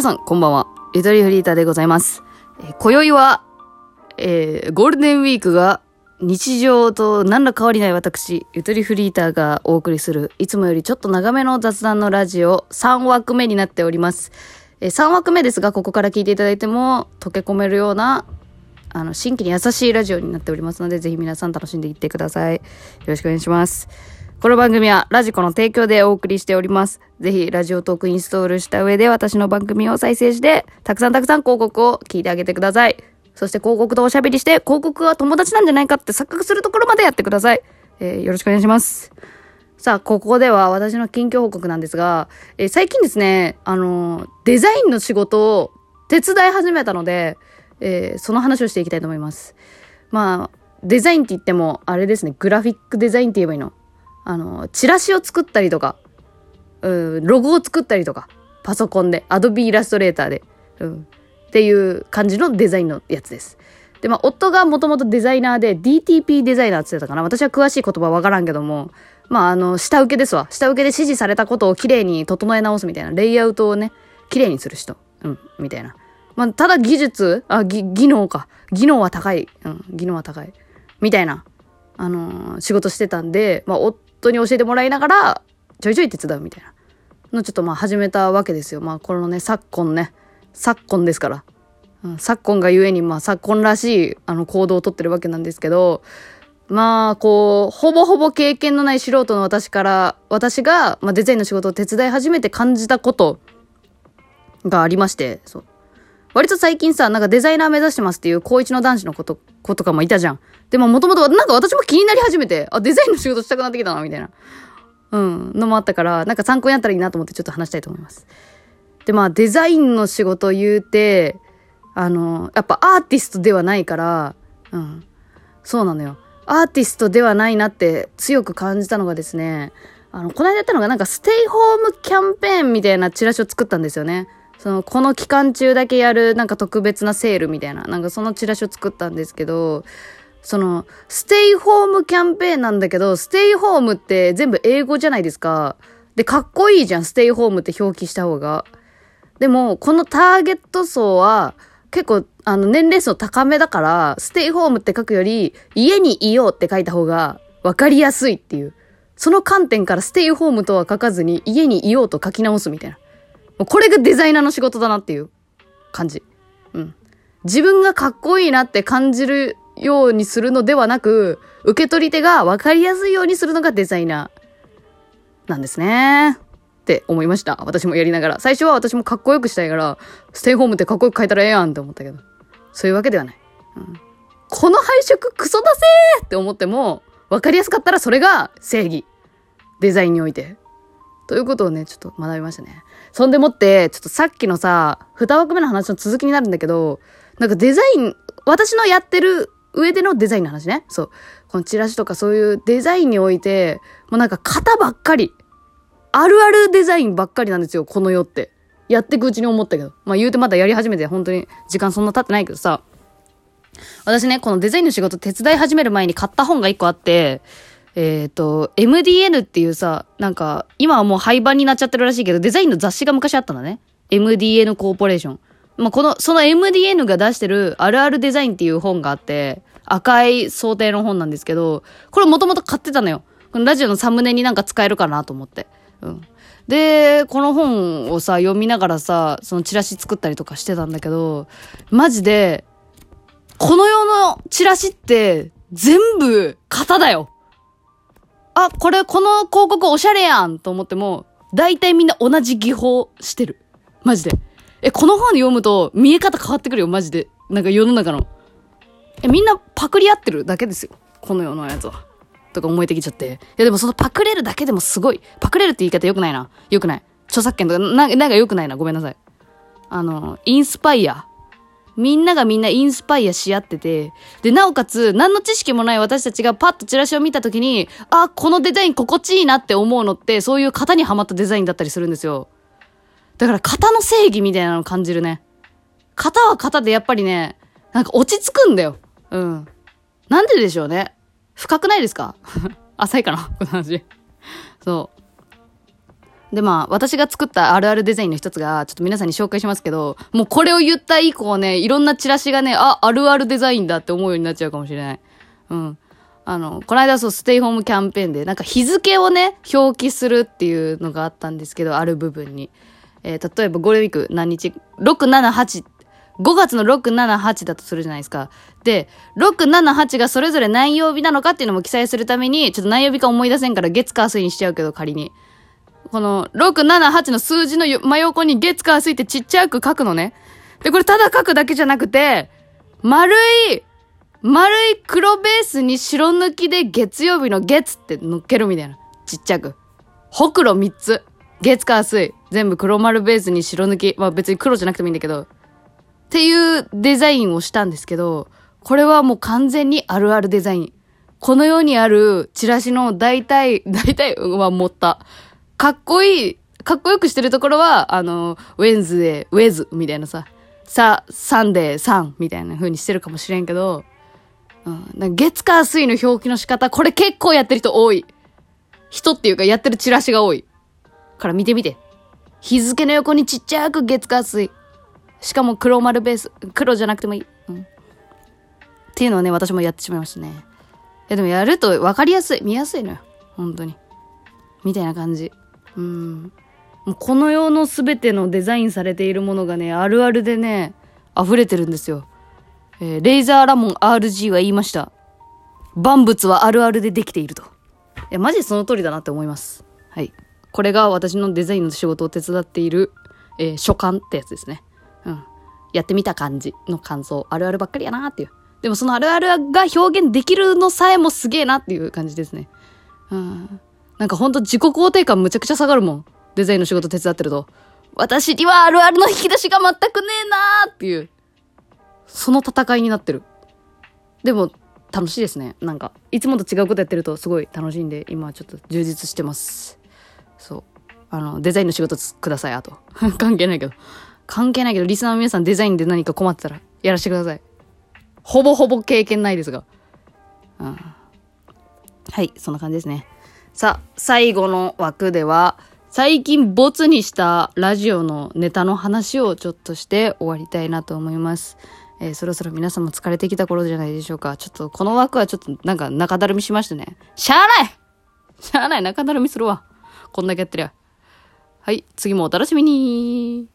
皆さん、こんばんは。ゆとりフリーターでございます。えー今宵は、えーゴールデンウィークが日常と何ら変わりない私、ゆとりフリーターがお送りする、いつもよりちょっと長めの雑談のラジオ3枠目になっております。えー3枠目ですが、ここから聞いていただいても溶け込めるような、あの、新規に優しいラジオになっておりますので、ぜひ皆さん楽しんでいってください。よろしくお願いします。この番組はラジコの提供でお送りしております。ぜひラジオトークインストールした上で私の番組を再生して、たくさんたくさん広告を聞いてあげてください。そして広告とおしゃべりして、広告は友達なんじゃないかって錯覚するところまでやってください。えーよろしくお願いします。さあ、ここでは私の近況報告なんですが、えー最近ですね、あのーデザインの仕事を手伝い始めたので、えーその話をしていきたいと思います。まあ、デザインって言っても、あれですね、グラフィックデザインって言えばいいの？あの、チラシを作ったりとか、うん、ロゴを作ったりとか、パソコンで、アドビイラストレーターで、うん、っていう感じのデザインのやつです。で、まあ、夫がもともとデザイナーで、DTP デザイナーって言ってたかな。私は詳しい言葉わからんけども、まあ、あの、下請けですわ。下請けで指示されたことをきれいに整え直すみたいな、レイアウトをね、きれいにする人。うん、みたいな。まあ、ただ技術、あ、ぎ技能か。技能は高い。うん、技能は高い。みたいな、あのー仕事してたんで、まあ、夫に教えてもらいながら、ちょいちょい手伝うみたいなのちょっとまあ始めたわけですよ。まあ、このね、昨今ね、昨今ですから。うん、昨今がゆえに、まあ、昨今らしい、あの、行動をとってるわけなんですけど、まあ、こう、ほぼほぼ経験のない素人の私から、私が、まあ、デザインの仕事を手伝い始めて感じたことがありまして、そう。割と最近さ、なんかデザイナー目指してますっていう高一の男子の子と、子とかもいたじゃん。でももともとなんか私も気になり始めて、あ、デザインの仕事したくなってきたな、みたいな。うん、のもあったから、なんか参考になったらいいなと思ってちょっと話したいと思います。で、まあデザインの仕事言うて、あの、やっぱアーティストではないから、うん。そうなのよ。アーティストではないなって強く感じたのがですね、あの、この間やったのがなんかステイホームキャンペーンみたいなチラシを作ったんですよね。その、この期間中だけやるなんか特別なセールみたいな、なんかそのチラシを作ったんですけど、その、ステイホームキャンペーンなんだけど、ステイホームって全部英語じゃないですか。で、かっこいいじゃん、ステイホームって表記した方が。でも、このターゲット層は、結構、あの、年齢層高めだから、ステイホームって書くより、家にいようって書いた方が、わかりやすいっていう。その観点からステイホームとは書かずに、家にいようと書き直すみたいな。これがデザイナーの仕事だなっていう感じ。うん。自分がかっこいいなって感じるようにするのではなく、受け取り手がわかりやすいようにするのがデザイナーなんですね。って思いました。私もやりながら。最初は私もかっこよくしたいから、ステイホームってかっこよく書いたらええやんって思ったけど。そういうわけではない。うん、この配色クソだせーって思っても、わかりやすかったらそれが正義。デザインにおいて。ということをね、ちょっと学びましたね。そんでもって、ちょっとさっきのさ、二枠目の話の続きになるんだけど、なんかデザイン、私のやってる上でのデザインの話ね。そう。このチラシとかそういうデザインにおいて、もうなんか型ばっかり。あるあるデザインばっかりなんですよ、この世って。やっていくうちに思ったけど。まあ言うてまだやり始めて、本当に時間そんな経ってないけどさ。私ね、このデザインの仕事手伝い始める前に買った本が一個あって、えっ、と、MDN っていうさ、なんか、今はもう廃盤になっちゃってるらしいけど、デザインの雑誌が昔あったんだね。MDN コーポレーション。まあ、この、その MDN が出してるあるあるデザインっていう本があって、赤い想定の本なんですけど、これもともと買ってたのよ。このラジオのサムネになんか使えるかなと思って。うん。で、この本をさ、読みながらさ、そのチラシ作ったりとかしてたんだけど、マジで、この世のチラシって全部型だよ。あ、これ、この広告おしゃれやんと思っても、大体みんな同じ技法してる。マジで。え、この本読むと見え方変わってくるよ、マジで。なんか世の中の。え、みんなパクリ合ってるだけですよ。この世のやつは。とか思えてきちゃって。いやでもそのパクれるだけでもすごい。パクれるって言い方良くないな。良くない。著作権とか、な、なんか良くないな。ごめんなさい。あの、インスパイア。みんながみんなインスパイアし合ってて、で、なおかつ、何の知識もない私たちがパッとチラシを見たときに、あ、このデザイン心地いいなって思うのって、そういう型にはまったデザインだったりするんですよ。だから型の正義みたいなのを感じるね。型は型でやっぱりね、なんか落ち着くんだよ。うん。なんででしょうね。深くないですか？浅いかな？この話。そう。で、まあ、私が作ったあるあるデザインの一つが、ちょっと皆さんに紹介しますけど、もうこれを言った以降ね、いろんなチラシがね、あ、あるあるデザインだって思うようになっちゃうかもしれない。うん。あの、この間そう、ステイホームキャンペーンで、なんか日付をね、表記するっていうのがあったんですけど、ある部分に。えー、例えばゴールデンウィーク何日 ?6、7、8。5月の6、7、8だとするじゃないですか。で、6、7、8がそれぞれ何曜日なのかっていうのも記載するために、ちょっと何曜日か思い出せんから月火水にしちゃうけど、仮に。この、6、7、8の数字の真横に月火水ってちっちゃく書くのね。で、これただ書くだけじゃなくて、丸い、丸い黒ベースに白抜きで月曜日の月って乗っけるみたいな。ちっちゃく。ほくろ3つ。月火水。全部黒丸ベースに白抜き。まあ別に黒じゃなくてもいいんだけど。っていうデザインをしたんですけど、これはもう完全にあるあるデザイン。この世にあるチラシの大体、大体は持った。かっこいい、かっこよくしてるところは、あの、ウェンズデー、ウェズみたいなさ、さ、サンデー、サンみたいな風にしてるかもしれんけど、うん、か月火水の表記の仕方、これ結構やってる人多い。人っていうかやってるチラシが多い。から見てみて。日付の横にちっちゃく月火水。しかも黒丸ベース。黒じゃなくてもいい。うん。っていうのをね、私もやってしまいましたね。え、でもやると分かりやすい。見やすいのよ。本当に。みたいな感じ。うん。もうこの世の全てのデザインされているものがね、あるあるでね、溢れてるんですよ。えー、レイザーラモン RG は言いました。万物はあるあるでできていると。いや、マジその通りだなって思います。はい。これが私のデザインの仕事を手伝っている、えー、所感ってやつですね。うん。やってみた感じの感想。あるあるばっかりやなっていう。でもそのあるあるが表現できるのさえもすげえなっていう感じですね。うん。なんかほんと自己肯定感むちゃくちゃ下がるもん。デザインの仕事手伝ってると。私にはあるあるの引き出しが全くねえなーっていう。その戦いになってる。でも、楽しいですね。なんか、いつもと違うことやってるとすごい楽しいんで、今はちょっと充実してます。そう。あの、デザインの仕事ください、あと。関係ないけど。関係ないけど、リスナーの皆さんデザインで何か困ってたら、やらせてください。ほぼほぼ経験ないですが。うん。はい、そんな感じですね。さあ、最後の枠では、最近ボツにしたラジオのネタの話をちょっとして終わりたいなと思います。えー、そろそろ皆さんも疲れてきた頃じゃないでしょうか。ちょっと、この枠はちょっとなんか中だるみしましたね。しゃあないしゃあない中だるみするわ。こんだけやってりゃ。はい、次もお楽しみに